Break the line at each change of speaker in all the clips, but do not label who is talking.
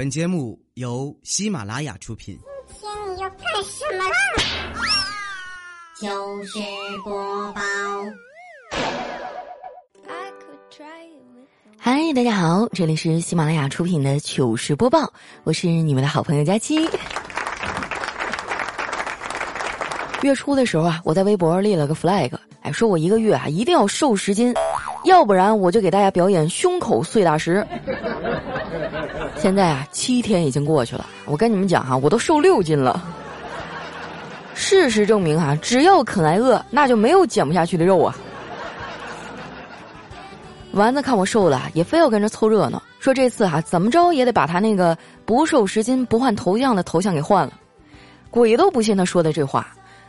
本节目由喜马拉雅出品。
今天你要干什么啦？
糗事播报。
嗨，大家好，这里是喜马拉雅出品的糗事播报，我是你们的好朋友佳期。月初的时候啊，我在微博立了个 flag，哎，说我一个月啊一定要瘦十斤，要不然我就给大家表演胸口碎大石。现在啊，七天已经过去了，我跟你们讲哈，我都瘦六斤了。事实证明哈，只要肯挨饿，那就没有减不下去的肉啊。丸子看我瘦了，也非要跟着凑热闹，说这次哈怎么着也得把他那个不瘦十斤不换头像的头像给换了。鬼都不信他说的这话。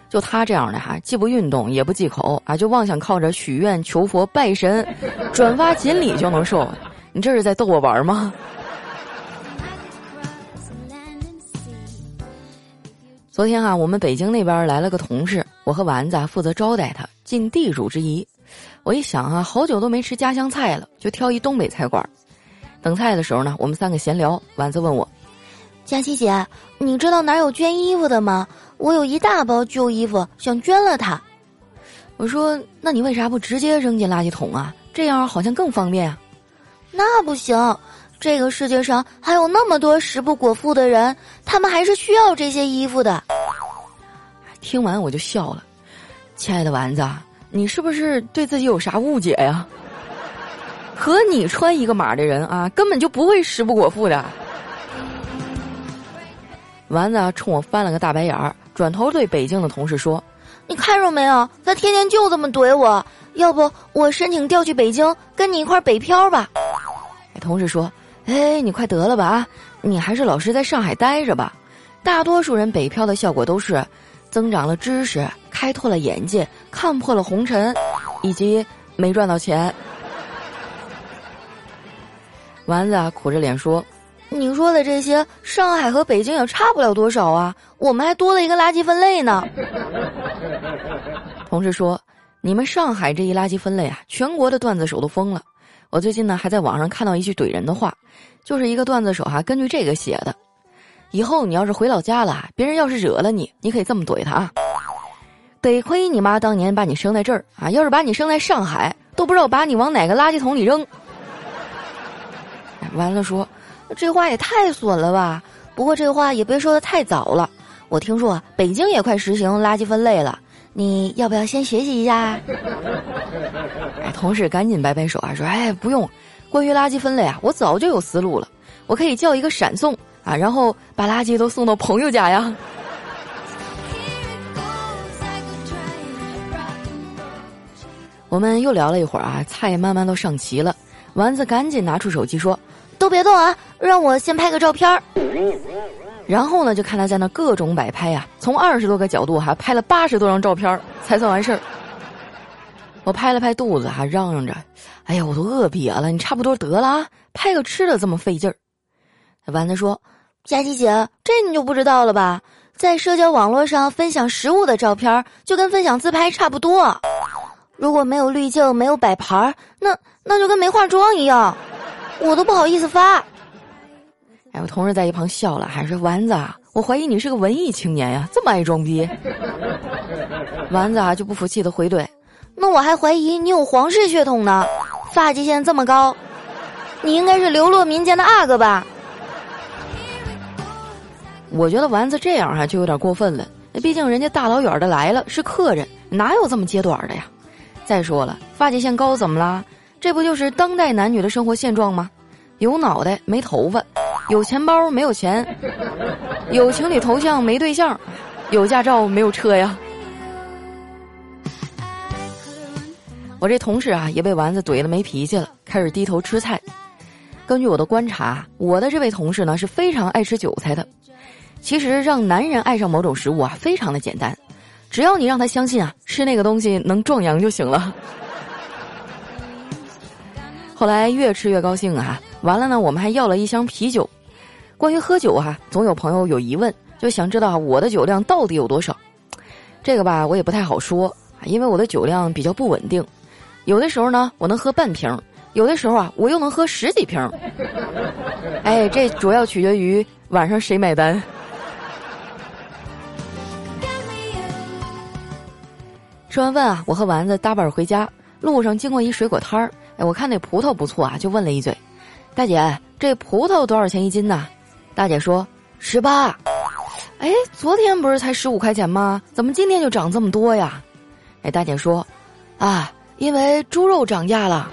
就他这样的哈，既不运动也不忌口啊，就妄想靠着许愿、求佛、拜神、转发锦鲤就能瘦，你这是在逗我玩吗？昨天啊，我们北京那边来了个同事，我和丸子啊负责招待他，尽地主之谊。我一想啊，好久都没吃家乡菜了，就挑一东北菜馆。等菜的时候呢，我们三个闲聊，丸子问我：“
佳琪姐，你知道哪有捐衣服的吗？”我有一大包旧衣服，想捐了它。
我说：“那你为啥不直接扔进垃圾桶啊？这样好像更方便啊。”
那不行，这个世界上还有那么多食不果腹的人，他们还是需要这些衣服的。
听完我就笑了，亲爱的丸子，你是不是对自己有啥误解呀？和你穿一个码的人啊，根本就不会食不果腹的。丸子冲我翻了个大白眼儿。转头对北京的同事说：“
你看着没有？他天天就这么怼我。要不我申请调去北京，跟你一块北漂吧？”
同事说：“哎，你快得了吧啊！你还是老实在上海待着吧。大多数人北漂的效果都是，增长了知识，开拓了眼界，看破了红尘，以及没赚到钱。”丸子啊苦着脸说。
你说的这些，上海和北京也差不了多少啊，我们还多了一个垃圾分类呢。
同事说，你们上海这一垃圾分类啊，全国的段子手都疯了。我最近呢还在网上看到一句怼人的话，就是一个段子手哈根据这个写的。以后你要是回老家了，别人要是惹了你，你可以这么怼他啊。得亏你妈当年把你生在这儿啊，要是把你生在上海，都不知道把你往哪个垃圾桶里扔。完了说。这话也太损了吧！不过这话也别说的太早了。我听说啊北京也快实行垃圾分类了，你要不要先学习一下？哎，同事赶紧摆摆手啊，说：“哎，不用，关于垃圾分类啊，我早就有思路了，我可以叫一个闪送啊，然后把垃圾都送到朋友家呀。”我们又聊了一会儿啊，菜慢慢都上齐了，丸子赶紧拿出手机说。
都别动啊！让我先拍个照片儿。
然后呢，就看他在那各种摆拍呀，从二十多个角度哈拍了八十多张照片才算完事儿。我拍了拍肚子，还嚷嚷着：“哎呀，我都饿瘪了，你差不多得了啊！拍个吃的这么费劲儿。”丸子说：“
佳琪姐，这你就不知道了吧？在社交网络上分享食物的照片，就跟分享自拍差不多。如果没有滤镜，没有摆盘，那那就跟没化妆一样。”我都不好意思发，
哎，我同事在一旁笑了，还说丸子，我怀疑你是个文艺青年呀，这么爱装逼。丸子啊就不服气的回怼，
那我还怀疑你有皇室血统呢，发际线这么高，你应该是流落民间的阿哥吧？
我觉得丸子这样哈就有点过分了，毕竟人家大老远的来了是客人，哪有这么揭短的呀？再说了，发际线高怎么啦？这不就是当代男女的生活现状吗？有脑袋没头发，有钱包没有钱，有情侣头像没对象，有驾照没有车呀。我这同事啊也被丸子怼的没脾气了，开始低头吃菜。根据我的观察，我的这位同事呢是非常爱吃韭菜的。其实让男人爱上某种食物啊，非常的简单，只要你让他相信啊，吃那个东西能壮阳就行了。后来越吃越高兴啊！完了呢，我们还要了一箱啤酒。关于喝酒哈，总有朋友有疑问，就想知道我的酒量到底有多少。这个吧，我也不太好说，因为我的酒量比较不稳定。有的时候呢，我能喝半瓶；有的时候啊，我又能喝十几瓶。哎，这主要取决于晚上谁买单。吃完饭啊，我和丸子搭伴回家，路上经过一水果摊儿，哎，我看那葡萄不错啊，就问了一嘴：“大姐，这葡萄多少钱一斤呢？”大姐说：“十八。”哎，昨天不是才十五块钱吗？怎么今天就涨这么多呀？哎，大姐说：“啊，因为猪肉涨价了。”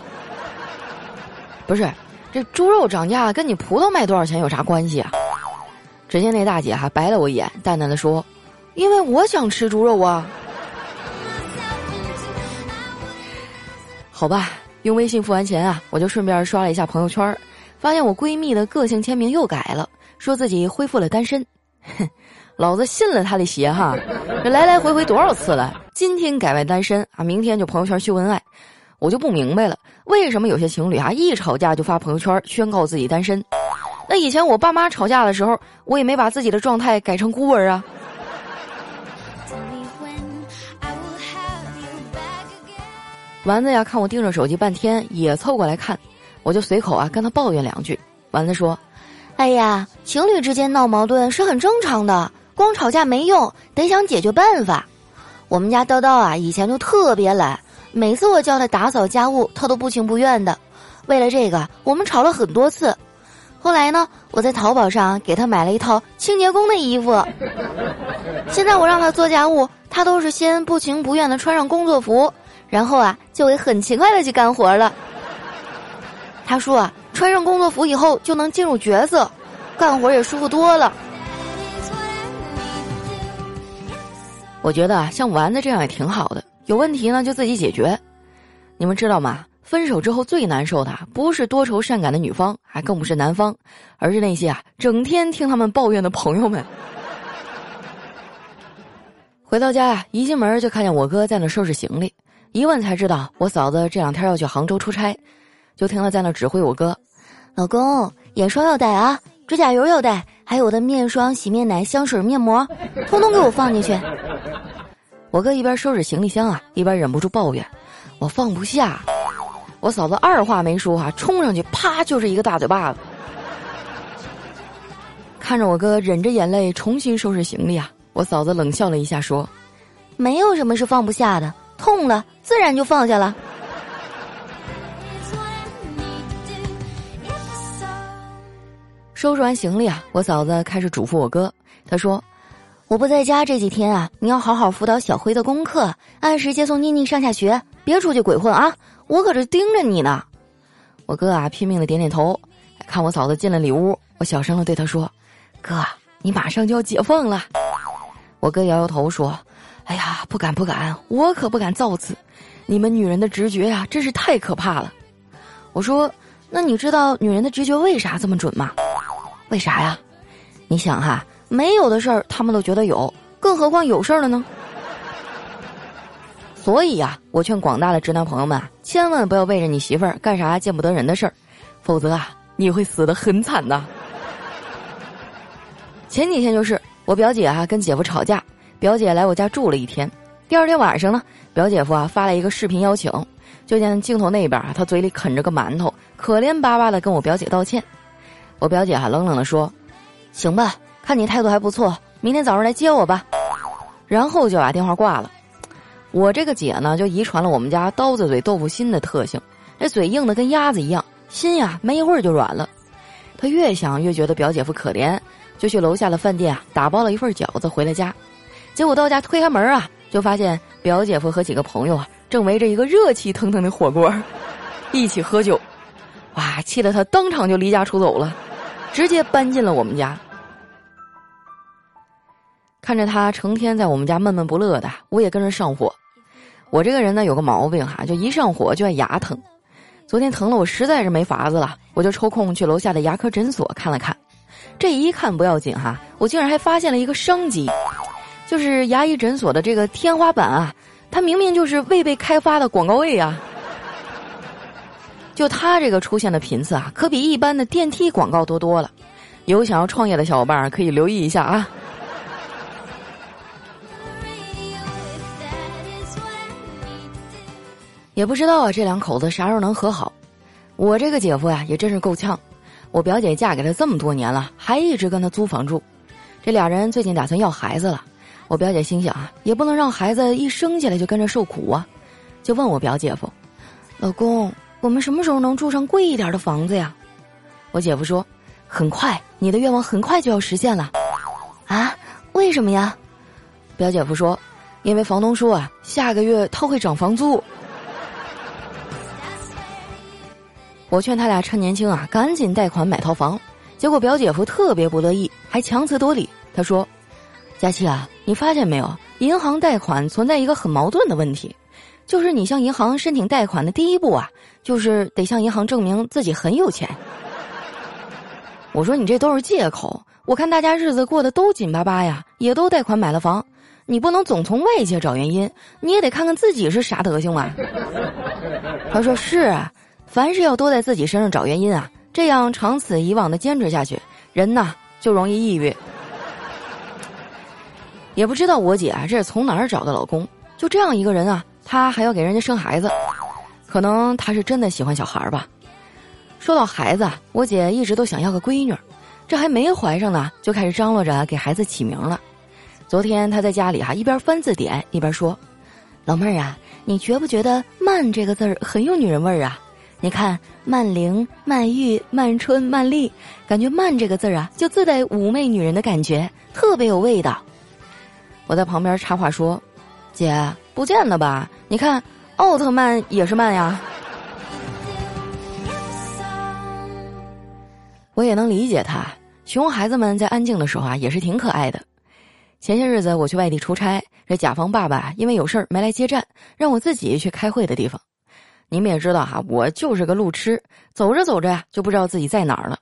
不是，这猪肉涨价跟你葡萄卖多少钱有啥关系啊？只见那大姐还白了我一眼，淡淡的说：“因为我想吃猪肉啊。”好吧，用微信付完钱啊，我就顺便刷了一下朋友圈，发现我闺蜜的个性签名又改了，说自己恢复了单身。哼，老子信了他的邪哈，这来来回回多少次了？今天改为单身啊，明天就朋友圈秀恩爱，我就不明白了，为什么有些情侣啊一吵架就发朋友圈宣告自己单身？那以前我爸妈吵架的时候，我也没把自己的状态改成孤儿啊。丸子呀，看我盯着手机半天，也凑过来看，我就随口啊跟他抱怨两句。丸子说：“
哎呀，情侣之间闹矛盾是很正常的，光吵架没用，得想解决办法。我们家叨叨啊，以前就特别懒，每次我叫他打扫家务，他都不情不愿的。为了这个，我们吵了很多次。后来呢，我在淘宝上给他买了一套清洁工的衣服。现在我让他做家务，他都是先不情不愿的穿上工作服。”然后啊，就会很勤快的去干活了。他说啊，穿上工作服以后就能进入角色，干活也舒服多了。
我觉得啊，像丸子这样也挺好的，有问题呢就自己解决。你们知道吗？分手之后最难受的不是多愁善感的女方，还更不是男方，而是那些啊整天听他们抱怨的朋友们。回到家呀，一进门就看见我哥在那收拾行李。一问才知道，我嫂子这两天要去杭州出差，就听他在那指挥我哥：“
老公，眼霜要带啊，指甲油要带，还有我的面霜、洗面奶、香水、面膜，通通给我放进去。”
我哥一边收拾行李箱啊，一边忍不住抱怨：“我放不下。”我嫂子二话没说啊，冲上去啪就是一个大嘴巴子。看着我哥忍着眼泪重新收拾行李啊，我嫂子冷笑了一下说：“
没有什么是放不下的。”痛了，自然就放下了。
收拾完行李啊，我嫂子开始嘱咐我哥。她说：“
我不在家这几天啊，你要好好辅导小辉的功课，按时接送妮妮上下学，别出去鬼混啊！我可是盯着你呢。”
我哥啊，拼命的点点头。看我嫂子进了里屋，我小声的对他说：“哥，你马上就要解放了。”我哥摇摇头说。哎呀，不敢不敢，我可不敢造次。你们女人的直觉呀，真是太可怕了。我说，那你知道女人的直觉为啥这么准吗？为啥呀？你想哈，没有的事儿他们都觉得有，更何况有事儿了呢？所以呀，我劝广大的直男朋友们，千万不要背着你媳妇儿干啥见不得人的事儿，否则啊，你会死得很惨的。前几天就是我表姐哈跟姐夫吵架。表姐来我家住了一天，第二天晚上呢，表姐夫啊发来一个视频邀请，就见镜头那边啊，他嘴里啃着个馒头，可怜巴巴的跟我表姐道歉。我表姐还冷冷的说：“行吧，看你态度还不错，明天早上来接我吧。”然后就把电话挂了。我这个姐呢，就遗传了我们家刀子嘴豆腐心的特性，这嘴硬的跟鸭子一样，心呀没一会儿就软了。她越想越觉得表姐夫可怜，就去楼下的饭店啊打包了一份饺子回了家。结果到家推开门啊，就发现表姐夫和几个朋友啊正围着一个热气腾腾的火锅，一起喝酒，哇！气得他当场就离家出走了，直接搬进了我们家。看着他成天在我们家闷闷不乐的，我也跟着上火。我这个人呢有个毛病哈，就一上火就爱牙疼。昨天疼了我实在是没法子了，我就抽空去楼下的牙科诊所看了看。这一看不要紧哈，我竟然还发现了一个商机。就是牙医诊所的这个天花板啊，它明明就是未被开发的广告位啊！就它这个出现的频次啊，可比一般的电梯广告多多了。有想要创业的小伙伴可以留意一下啊！也不知道啊，这两口子啥时候能和好？我这个姐夫呀，也真是够呛。我表姐嫁给他这么多年了，还一直跟他租房住。这俩人最近打算要孩子了。我表姐心想啊，也不能让孩子一生下来就跟着受苦啊，就问我表姐夫：“老公，我们什么时候能住上贵一点的房子呀？”我姐夫说：“很快，你的愿望很快就要实现了。”
啊？为什么呀？
表姐夫说：“因为房东说啊，下个月他会涨房租。”我劝他俩趁年轻啊，赶紧贷款买套房。结果表姐夫特别不乐意，还强词夺理。他说：“佳琪啊。”你发现没有？银行贷款存在一个很矛盾的问题，就是你向银行申请贷款的第一步啊，就是得向银行证明自己很有钱。我说你这都是借口，我看大家日子过得都紧巴巴呀，也都贷款买了房，你不能总从外界找原因，你也得看看自己是啥德行嘛。他说是啊，凡事要多在自己身上找原因啊，这样长此以往的坚持下去，人呐就容易抑郁。也不知道我姐啊，这是从哪儿找的老公？就这样一个人啊，她还要给人家生孩子，可能她是真的喜欢小孩吧。说到孩子，我姐一直都想要个闺女，这还没怀上呢，就开始张罗着给孩子起名了。昨天她在家里哈一边翻字典一边说：“老妹儿啊，你觉不觉得‘曼’这个字儿很有女人味儿啊？你看曼玲、曼玉、曼春、曼丽，感觉‘曼’这个字儿啊，就自带妩媚女人的感觉，特别有味道。”我在旁边插话说：“姐，不见得吧？你看，奥特曼也是慢呀。”我也能理解他，熊孩子们在安静的时候啊，也是挺可爱的。前些日子我去外地出差，这甲方爸爸因为有事儿没来接站，让我自己去开会的地方。你们也知道哈，我就是个路痴，走着走着呀，就不知道自己在哪儿了，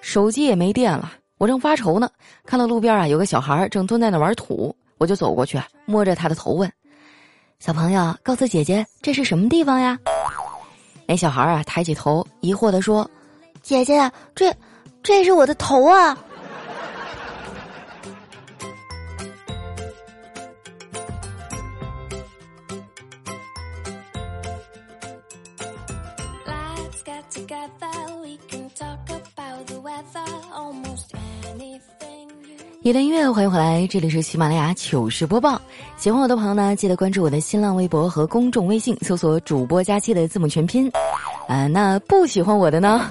手机也没电了。我正发愁呢，看到路边啊有个小孩正蹲在那玩土。我就走过去，摸着他的头问：“小朋友，告诉姐姐这是什么地方呀？”那小孩啊，抬起头，疑惑的说：“
姐姐，这，这是我的头啊！”
一段音乐，欢迎回来，这里是喜马拉雅糗事播报。喜欢我的朋友呢，记得关注我的新浪微博和公众微信，搜索“主播佳期”的字母全拼。啊，那不喜欢我的呢，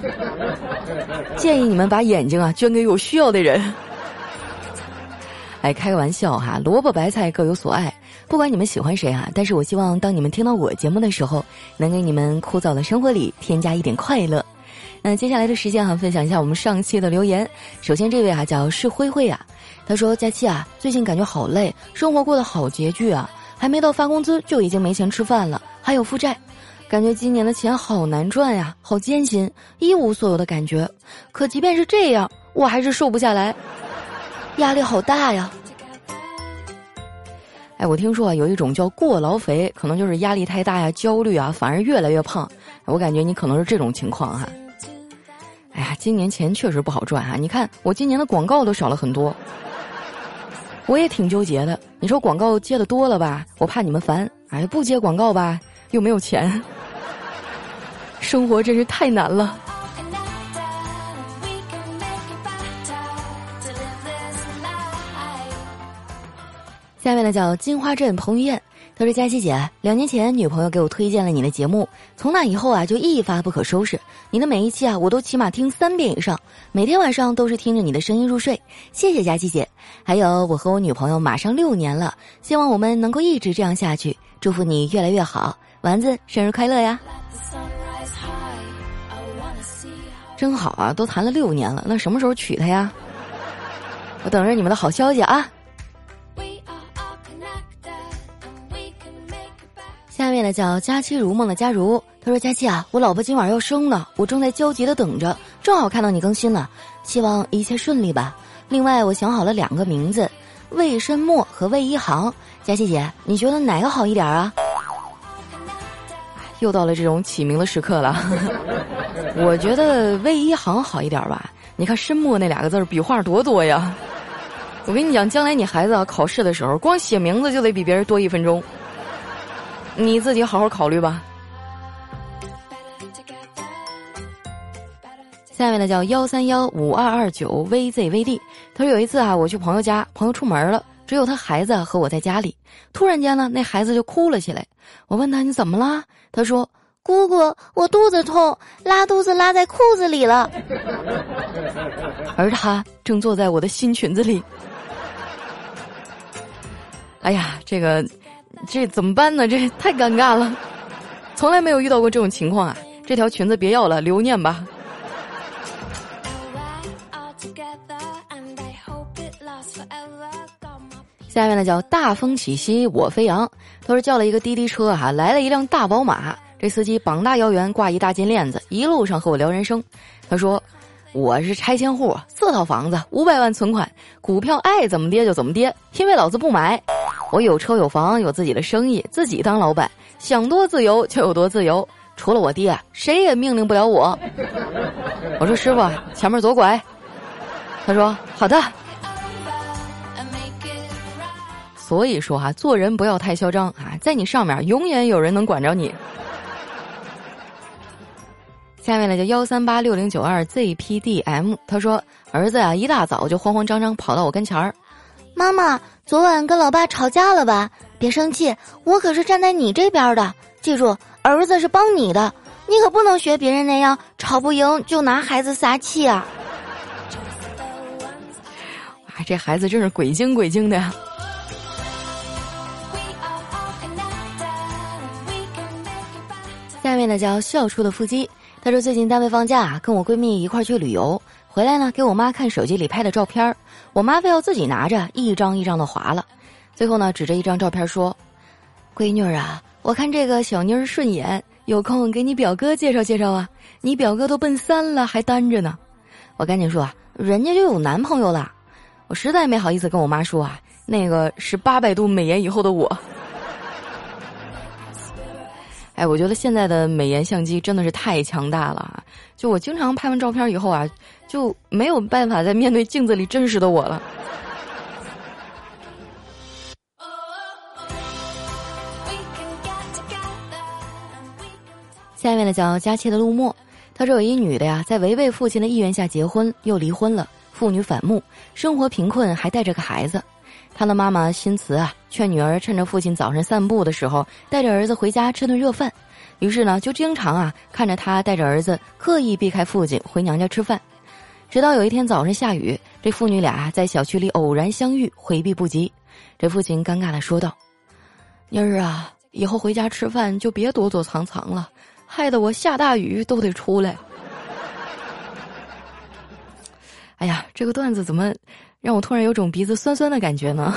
建议你们把眼睛啊捐给有需要的人。哎，开个玩笑哈，萝卜白菜各有所爱，不管你们喜欢谁啊，但是我希望当你们听到我节目的时候，能给你们枯燥的生活里添加一点快乐。那接下来的时间哈，分享一下我们上期的留言。首先这位啊叫是灰灰啊，他说：“佳期啊，最近感觉好累，生活过得好拮据啊，还没到发工资就已经没钱吃饭了，还有负债，感觉今年的钱好难赚呀，好艰辛，一无所有的感觉。可即便是这样，我还是瘦不下来，压力好大呀。”哎，我听说啊，有一种叫过劳肥，可能就是压力太大呀，焦虑啊，反而越来越胖。我感觉你可能是这种情况哈。哎呀，今年钱确实不好赚啊！你看我今年的广告都少了很多，我也挺纠结的。你说广告接的多了吧，我怕你们烦；哎，不接广告吧，又没有钱，生活真是太难了。下面呢叫金花镇彭于晏。他说：“佳琪姐，两年前女朋友给我推荐了你的节目，从那以后啊就一发不可收拾。你的每一期啊，我都起码听三遍以上，每天晚上都是听着你的声音入睡。谢谢佳琪姐。还有，我和我女朋友马上六年了，希望我们能够一直这样下去。祝福你越来越好，丸子生日快乐呀！真好啊，都谈了六年了，那什么时候娶她呀？我等着你们的好消息啊！”下面呢叫佳期如梦的佳如，他说：“佳期啊，我老婆今晚要生呢，我正在焦急的等着，正好看到你更新了，希望一切顺利吧。另外，我想好了两个名字，魏申墨和魏一航。佳琪姐，你觉得哪个好一点啊？” 又到了这种起名的时刻了，我觉得魏一航好一点吧。你看深墨那两个字笔画多多呀，我跟你讲，将来你孩子考试的时候，光写名字就得比别人多一分钟。你自己好好考虑吧。下面呢叫幺三幺五二二九 vzvd，他说有一次啊，我去朋友家，朋友出门了，只有他孩子和我在家里。突然间呢，那孩子就哭了起来。我问他你怎么了？他说：“
姑姑，我肚子痛，拉肚子拉在裤子里了。”
而他正坐在我的新裙子里。哎呀，这个这怎么办呢？这太尴尬了，从来没有遇到过这种情况啊！这条裙子别要了，留念吧。下面呢叫大风起兮我飞扬，他说叫了一个滴滴车哈，来了一辆大宝马，这司机膀大腰圆，挂一大金链子，一路上和我聊人生。他说我是拆迁户，四套房子，五百万存款，股票爱怎么跌就怎么跌，因为老子不买。我有车有房，有自己的生意，自己当老板，想多自由就有多自由，除了我爹，谁也命令不了我。我说师傅，前面左拐。他说好的。所以说哈，做人不要太嚣张啊，在你上面永远有人能管着你。下面呢叫幺三八六零九二 zpdm，他说儿子啊一大早就慌慌张张跑到我跟前儿，
妈妈昨晚跟老爸吵架了吧？别生气，我可是站在你这边的，记住儿子是帮你的，你可不能学别人那样吵不赢就拿孩子撒气啊！
哇，这孩子真是鬼精鬼精的呀！下面呢叫笑出的腹肌，他说最近单位放假，跟我闺蜜一块去旅游，回来呢给我妈看手机里拍的照片我妈非要自己拿着一张一张的划了，最后呢指着一张照片说：“闺女儿啊，我看这个小妮儿顺眼，有空给你表哥介绍介绍啊，你表哥都奔三了还单着呢。”我赶紧说，人家就有男朋友了，我实在没好意思跟我妈说啊，那个是八百度美颜以后的我。哎，我觉得现在的美颜相机真的是太强大了，就我经常拍完照片以后啊，就没有办法再面对镜子里真实的我了。下面呢叫佳期的陆墨，他说有一女的呀，在违背父亲的意愿下结婚，又离婚了，父女反目，生活贫困，还带着个孩子。他的妈妈心慈啊，劝女儿趁着父亲早晨散步的时候，带着儿子回家吃顿热饭。于是呢，就经常啊看着他带着儿子刻意避开父亲回娘家吃饭。直到有一天早上下雨，这父女俩在小区里偶然相遇，回避不及。这父亲尴尬的说道：“妮儿啊，以后回家吃饭就别躲躲藏藏了，害得我下大雨都得出来。”哎呀，这个段子怎么？让我突然有种鼻子酸酸的感觉呢。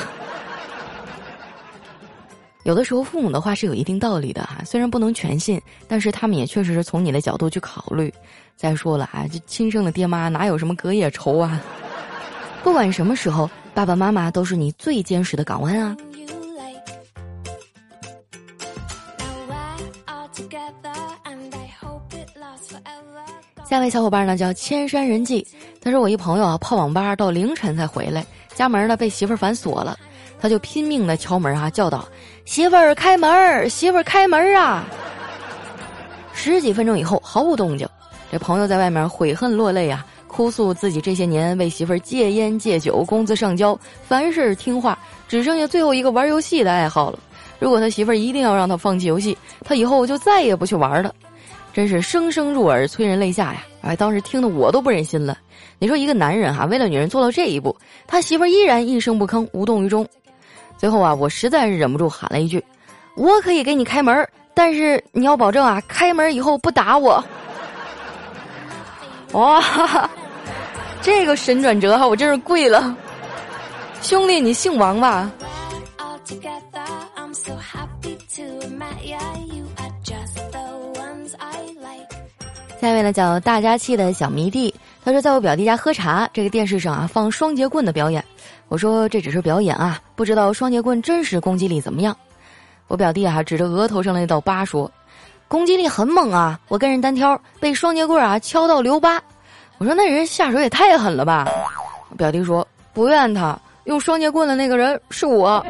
有的时候父母的话是有一定道理的哈，虽然不能全信，但是他们也确实是从你的角度去考虑。再说了啊，这亲生的爹妈哪有什么隔夜仇啊？不管什么时候，爸爸妈妈都是你最坚实的港湾啊。下位小伙伴呢叫千山人迹，他说我一朋友啊泡网吧到凌晨才回来，家门呢被媳妇儿反锁了，他就拼命的敲门啊叫道：“媳妇儿开门，媳妇儿开门啊！”十几分钟以后毫无动静，这朋友在外面悔恨落泪啊，哭诉自己这些年为媳妇儿戒烟戒酒，工资上交，凡事听话，只剩下最后一个玩游戏的爱好了。如果他媳妇儿一定要让他放弃游戏，他以后就再也不去玩了。真是声声入耳，催人泪下呀！哎，当时听得我都不忍心了。你说一个男人哈，为了女人做到这一步，他媳妇儿依然一声不吭，无动于衷。最后啊，我实在是忍不住喊了一句：“我可以给你开门，但是你要保证啊，开门以后不打我。”哇，这个神转折哈，我真是跪了。兄弟，你姓王吧？下面呢叫大家气的小迷弟，他说在我表弟家喝茶，这个电视上啊放双节棍的表演，我说这只是表演啊，不知道双节棍真实攻击力怎么样。我表弟啊指着额头上的那道疤说，攻击力很猛啊，我跟人单挑被双节棍啊敲到留疤。我说那人下手也太狠了吧。我表弟说不怨他，用双节棍的那个人是我。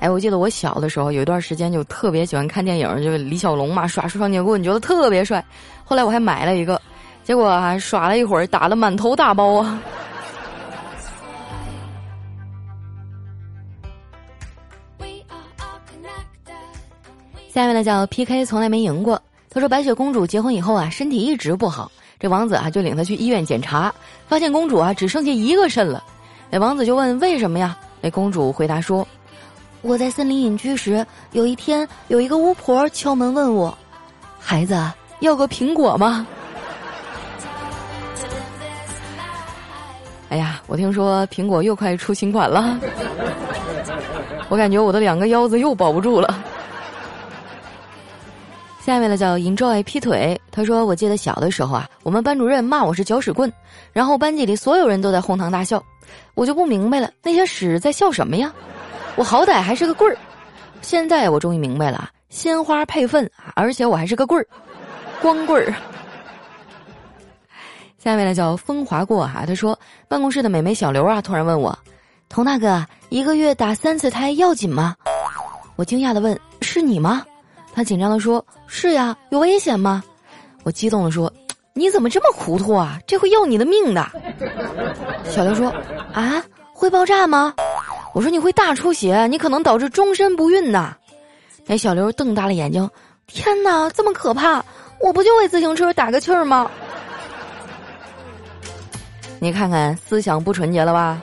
哎，我记得我小的时候有一段时间就特别喜欢看电影，就李小龙嘛，耍双截棍，觉得特别帅。后来我还买了一个，结果啊，耍了一会儿，打了满头大包啊。下面呢叫 PK，从来没赢过。他说白雪公主结婚以后啊，身体一直不好。这王子啊就领她去医院检查，发现公主啊只剩下一个肾了。那王子就问为什么呀？那公主回答说：“我在森林隐居时，有一天有一个巫婆敲门问我，孩子要个苹果吗？”哎呀，我听说苹果又快出新款了，我感觉我的两个腰子又保不住了。下面呢叫 enjoy 劈腿，他说：“我记得小的时候啊，我们班主任骂我是搅屎棍，然后班级里所有人都在哄堂大笑，我就不明白了，那些屎在笑什么呀？我好歹还是个棍儿。现在我终于明白了，鲜花配粪，而且我还是个棍儿，光棍儿。”下面呢叫风华过哈，他说：“办公室的美眉小刘啊，突然问我，童大哥，一个月打三次胎要紧吗？”我惊讶的问：“是你吗？”他紧张的说：“是呀，有危险吗？”我激动的说：“你怎么这么糊涂啊？这会要你的命的。”小刘说：“啊，会爆炸吗？”我说：“你会大出血，你可能导致终身不孕呐。”那小刘瞪大了眼睛：“天哪，这么可怕！我不就为自行车打个气儿吗？”你看看，思想不纯洁了吧？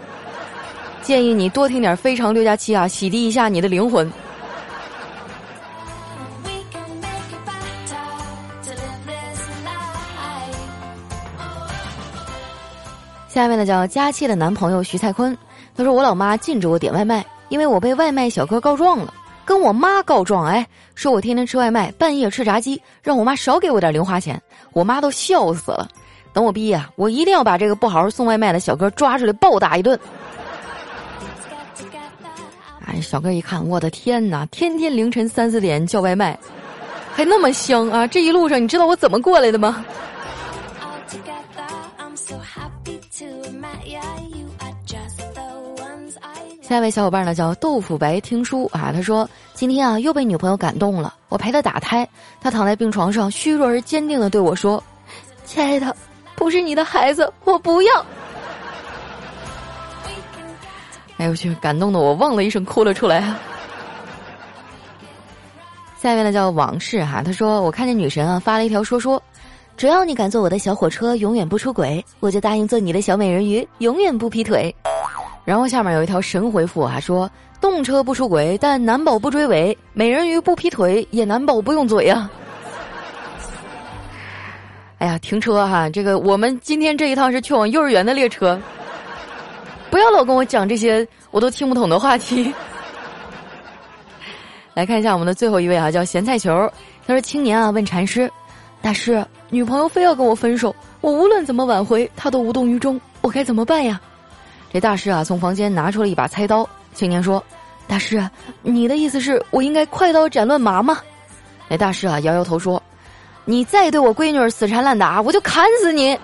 建议你多听点《非常六加七》啊，洗涤一下你的灵魂。下面呢叫佳期的男朋友徐蔡坤，他说我老妈禁止我点外卖，因为我被外卖小哥告状了，跟我妈告状，哎，说我天天吃外卖，半夜吃炸鸡，让我妈少给我点零花钱，我妈都笑死了。等我毕业，我一定要把这个不好好送外卖的小哥抓出来暴打一顿。哎，小哥一看，我的天哪，天天凌晨三四点叫外卖，还那么香啊！这一路上，你知道我怎么过来的吗？下一位小伙伴呢叫豆腐白听书啊，他说今天啊又被女朋友感动了，我陪他打胎，他躺在病床上，虚弱而坚定的对我说：“亲爱的，不是你的孩子，我不要。”哎呦我去，感动的我忘了一声哭了出来。下面呢叫往事哈，他说我看见女神啊发了一条说说，只要你敢坐我的小火车，永远不出轨，我就答应做你的小美人鱼，永远不劈腿。然后下面有一条神回复啊，说动车不出轨，但难保不追尾；美人鱼不劈腿，也难保不用嘴呀。哎呀，停车哈！这个我们今天这一趟是去往幼儿园的列车，不要老跟我讲这些我都听不懂的话题。来看一下我们的最后一位啊，叫咸菜球。他说：“青年啊，问禅师，大师，女朋友非要跟我分手，我无论怎么挽回，她都无动于衷，我该怎么办呀？”这大师啊，从房间拿出了一把菜刀。青年说：“大师，你的意思是我应该快刀斩乱麻吗？”那大师啊，摇摇头说：“你再对我闺女死缠烂打，我就砍死你！”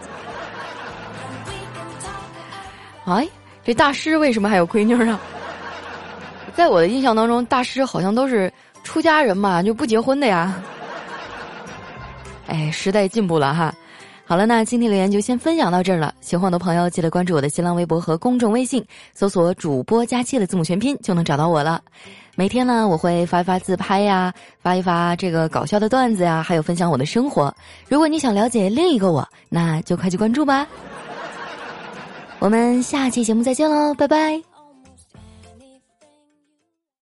哎，这大师为什么还有闺女啊？在我的印象当中，大师好像都是出家人嘛，就不结婚的呀。哎，时代进步了哈。好了，那今天留言就先分享到这儿了。喜欢我的朋友，记得关注我的新浪微博和公众微信，搜索“主播佳期”的字母全拼就能找到我了。每天呢，我会发一发自拍呀，发一发这个搞笑的段子呀，还有分享我的生活。如果你想了解另一个我，那就快去关注吧。我们下期节目再见喽，拜拜。